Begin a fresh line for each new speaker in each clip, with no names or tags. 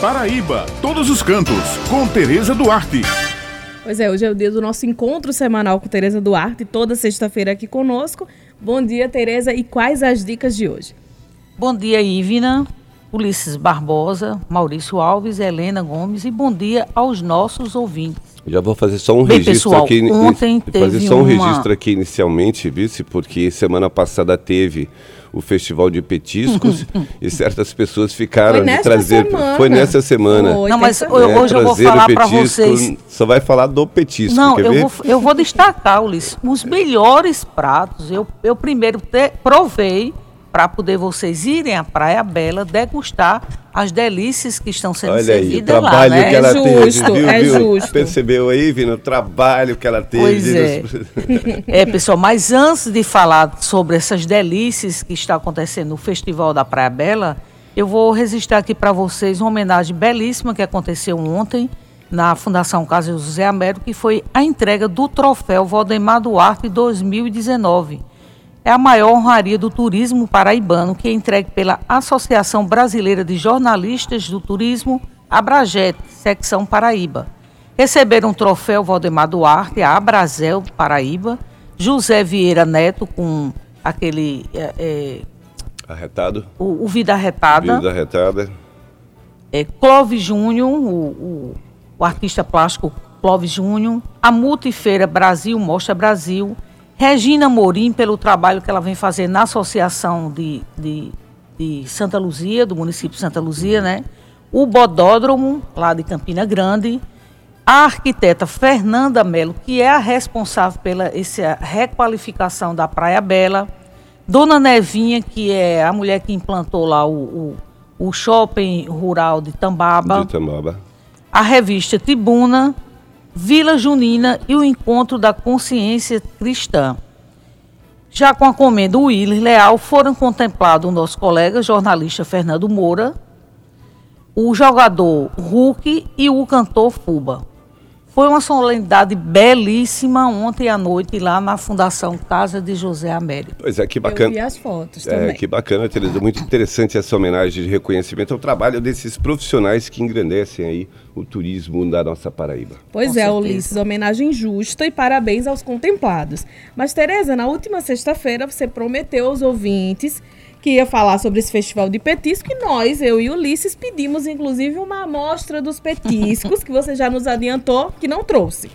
Paraíba, todos os cantos, com Tereza Duarte.
Pois é, hoje é o dia do nosso encontro semanal com Tereza Duarte, toda sexta-feira aqui conosco. Bom dia, Tereza, e quais as dicas de hoje?
Bom dia, Ivina, Ulisses Barbosa, Maurício Alves, Helena Gomes e bom dia aos nossos ouvintes.
Já vou fazer só um
Bem,
registro
pessoal,
aqui.
ontem
fazer
teve
só um
uma-
registro aqui inicialmente, vice, porque semana passada teve o festival de petiscos e certas pessoas ficaram
Foi
de trazer.
semana.
Foi nessa semana.
Foi,
Não, mas hoje eu vou falar
petisco,
vocês-
Só vai falar do petisco,
Não,
quer
eu
ver?
vou, eu vou destacar, Ulisses, os melhores pratos. Eu, eu primeiro te- provei para poder vocês irem à Praia Bela degustar as delícias que estão sendo
Olha aí, o
servidas lá,
trabalho
né?
que ela
É
teve,
justo,
viu,
é
viu?
justo.
Percebeu aí, Vina, o trabalho que ela teve.
Pois é. É, pessoal, mas antes de falar sobre essas delícias que está acontecendo no Festival da Praia Bela, eu vou registrar aqui para vocês uma homenagem belíssima que aconteceu ontem na Fundação Casa José Américo, que foi a entrega do troféu Valdemar Duarte 2019. É a maior honraria do turismo paraibano, que é entregue pela Associação Brasileira de Jornalistas do Turismo, Abrajet, secção Paraíba. Receberam o troféu Valdemar Duarte, a Abrazel Paraíba, José Vieira Neto com aquele é, é,
Arretado,
o, o Vida Arretada,
vida arretada.
é, Clóvis Júnior, o, o, o artista plástico Clóvis Júnior, a Multifeira Brasil Mostra Brasil, Regina Morim, pelo trabalho que ela vem fazer na Associação de, de, de Santa Luzia, do município de Santa Luzia, né? O Bodódromo, lá de Campina Grande, a arquiteta Fernanda Melo, que é a responsável pela essa requalificação da Praia Bela, Dona Nevinha, que é a mulher que implantou lá o, o, o shopping rural de Tambaba,
De Tambaba.
a revista Tribuna, Vila Junina e o Encontro da Consciência Cristã. Já com a comenda Willis Leal, foram contemplados o nosso colega jornalista Fernando Moura, o jogador Hulk e o cantor Fuba. Foi uma solenidade belíssima ontem à noite lá na Fundação Casa de José Américo.
Pois é, que
Eu vi
bacana.
as fotos
É,
também.
que bacana, Tereza. Muito interessante essa homenagem de reconhecimento ao trabalho desses profissionais que engrandecem aí o turismo da nossa Paraíba.
Pois
Com
é,
certeza.
Ulisses, homenagem justa e parabéns aos contemplados. Mas, Tereza, na última sexta-feira você prometeu aos ouvintes que ia falar sobre esse festival de petisco e nós, eu e Ulisses, pedimos inclusive uma amostra dos petiscos, que você já nos adiantou que não trouxe.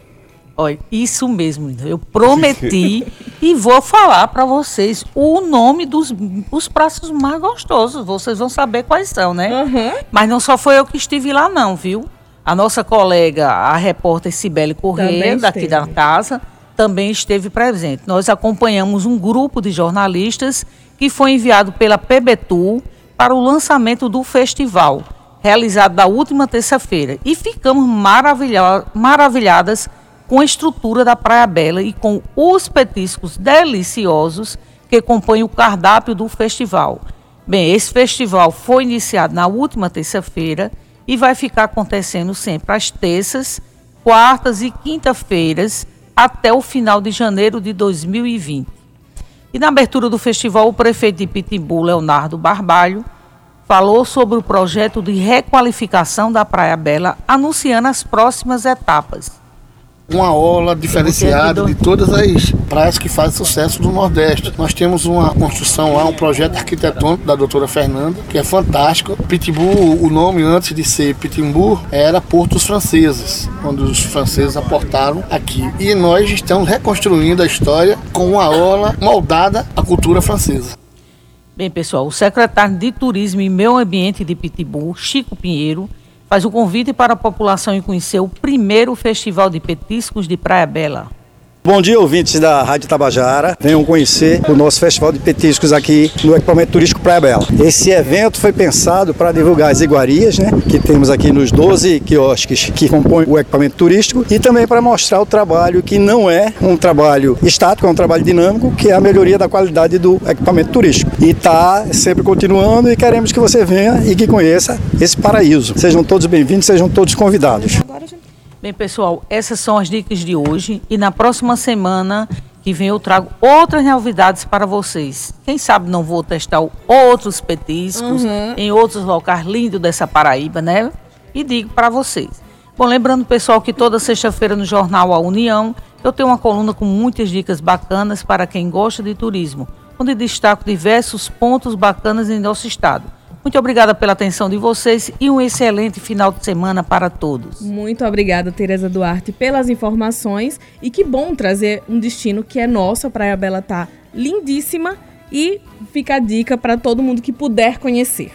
Olha, isso mesmo, eu prometi e vou falar para vocês o nome dos os pratos mais gostosos. Vocês vão saber quais são, né?
Aham.
Mas não só foi eu que estive lá, não, viu? A nossa colega, a repórter Cibele Corrêa,
Também
daqui da casa, também esteve presente. Nós acompanhamos um grupo de jornalistas que foi enviado pela PBTU para o lançamento do festival, realizado na última terça-feira. E ficamos maravilha- maravilhadas com a estrutura da Praia Bela e com os petiscos deliciosos que compõem o cardápio do festival. Bem, esse festival foi iniciado na última terça-feira e vai ficar acontecendo sempre às terças, quartas e quinta-feiras até o final de janeiro de 2020. E na abertura do festival, o prefeito de Pitimbu, Leonardo Barbalho, falou sobre o projeto de requalificação da Praia Bela, anunciando as próximas etapas.
Uma orla diferenciada de todas as praias que fazem sucesso do Nordeste. Nós temos uma construção lá, um projeto arquitetônico da doutora Fernanda, que é fantástico. Pitimbu, o nome antes de ser Pitimbu, era Portos Franceses, quando os franceses aportaram aqui. E nós estamos reconstruindo a história com uma orla moldada à cultura francesa.
Bem, pessoal, o secretário de Turismo e Meio Ambiente de Pitbull, Chico Pinheiro, faz o convite para a população ir conhecer o primeiro festival de petiscos de Praia Bela.
Bom dia, ouvintes da Rádio Tabajara. Venham conhecer o nosso Festival de Petiscos aqui no equipamento turístico Praia Bela. Esse evento foi pensado para divulgar as iguarias, né, que temos aqui nos 12 quiosques que compõem o equipamento turístico e também para mostrar o trabalho que não é um trabalho estático, é um trabalho dinâmico, que é a melhoria da qualidade do equipamento turístico. E está sempre continuando e queremos que você venha e que conheça esse paraíso. Sejam todos bem-vindos, sejam todos convidados.
Bem, pessoal, essas são as dicas de hoje e na próxima semana que vem eu trago outras novidades para vocês. Quem sabe não vou testar outros petiscos em outros locais lindos dessa Paraíba, né? e digo para vocês. Bom, lembrando, pessoal, que toda sexta-feira no Jornal A União eu tenho uma coluna com muitas dicas bacanas para quem gosta de turismo, onde destaco diversos pontos bacanas em nosso estado. Muito obrigada pela atenção de vocês e um excelente final de semana para todos.
Muito obrigada, Tereza Duarte, pelas informações e que bom trazer um destino que é nosso. A Praia Bela tá lindíssima e fica a dica para todo mundo que puder conhecer.